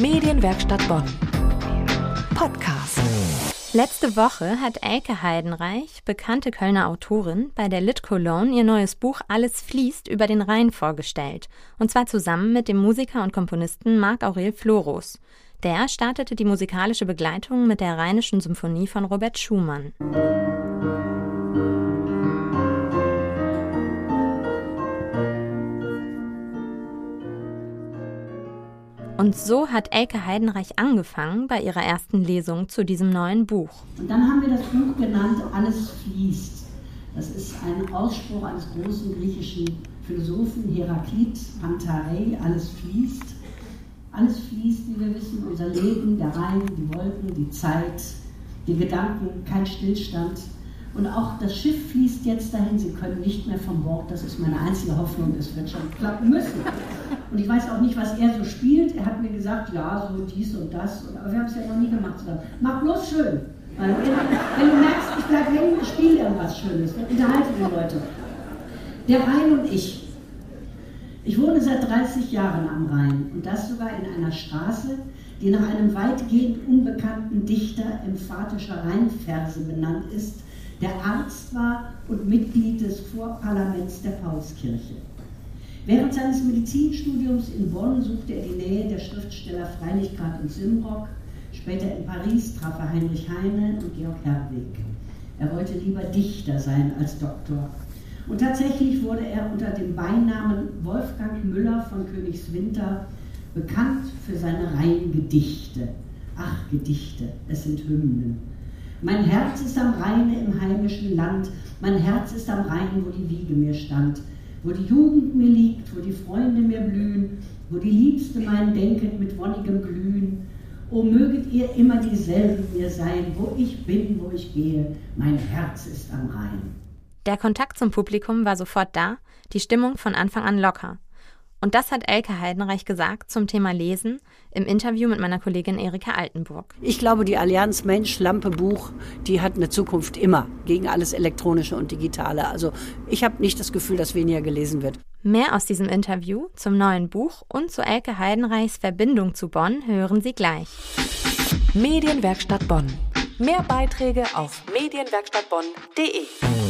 Medienwerkstatt Bonn. Podcast. Letzte Woche hat Elke Heidenreich, bekannte Kölner Autorin, bei der Lit Cologne ihr neues Buch Alles fließt über den Rhein vorgestellt. Und zwar zusammen mit dem Musiker und Komponisten Marc-Aurel Floros. Der startete die musikalische Begleitung mit der Rheinischen Symphonie von Robert Schumann. Und so hat Elke Heidenreich angefangen bei ihrer ersten Lesung zu diesem neuen Buch. Und dann haben wir das Buch genannt Alles fließt. Das ist ein Ausspruch eines großen griechischen Philosophen Heraklit Pantarei. Alles fließt. Alles fließt, wie wir wissen, unser Leben, der Rhein, die Wolken, die Zeit, die Gedanken, kein Stillstand. Und auch das Schiff fließt jetzt dahin. Sie können nicht mehr vom Bord. Das ist meine einzige Hoffnung. Es wird schon klappen müssen. Und ich weiß auch nicht, was er so spielt. Er hat mir gesagt, ja, so dies und das. Aber wir haben es ja noch nie gemacht zusammen. Mach bloß schön. Weil wenn, du merkst, ich bleibe hängen, spiel irgendwas Schönes. Unterhalte die Leute. Der Rhein und ich. Ich wohne seit 30 Jahren am Rhein und das sogar in einer Straße, die nach einem weitgehend unbekannten Dichter emphatischer Rheinverse benannt ist, der Arzt war und Mitglied des Vorparlaments der Paulskirche. Während seines Medizinstudiums in Bonn suchte er die Nähe der Schriftsteller Freilichkeit und Simrock. Später in Paris traf er Heinrich Heine und Georg Herweg. Er wollte lieber Dichter sein als Doktor. Und tatsächlich wurde er unter dem Beinamen Wolfgang Müller von Königswinter bekannt für seine Reihengedichte. Ach, Gedichte, es sind Hymnen. Mein Herz ist am Rheine im heimischen Land, mein Herz ist am Rhein, wo die Wiege mir stand wo die Jugend mir liegt, wo die Freunde mir blühen, wo die Liebste mein Denken mit wonnigem Glühen. O möget ihr immer dieselben mir sein, wo ich bin, wo ich gehe, mein Herz ist am Rhein. Der Kontakt zum Publikum war sofort da, die Stimmung von Anfang an locker. Und das hat Elke Heidenreich gesagt zum Thema Lesen im Interview mit meiner Kollegin Erika Altenburg. Ich glaube, die Allianz Mensch Lampe Buch, die hat eine Zukunft immer gegen alles Elektronische und Digitale. Also ich habe nicht das Gefühl, dass weniger gelesen wird. Mehr aus diesem Interview zum neuen Buch und zu Elke Heidenreichs Verbindung zu Bonn hören Sie gleich. Medienwerkstatt Bonn. Mehr Beiträge auf medienwerkstattbonn.de.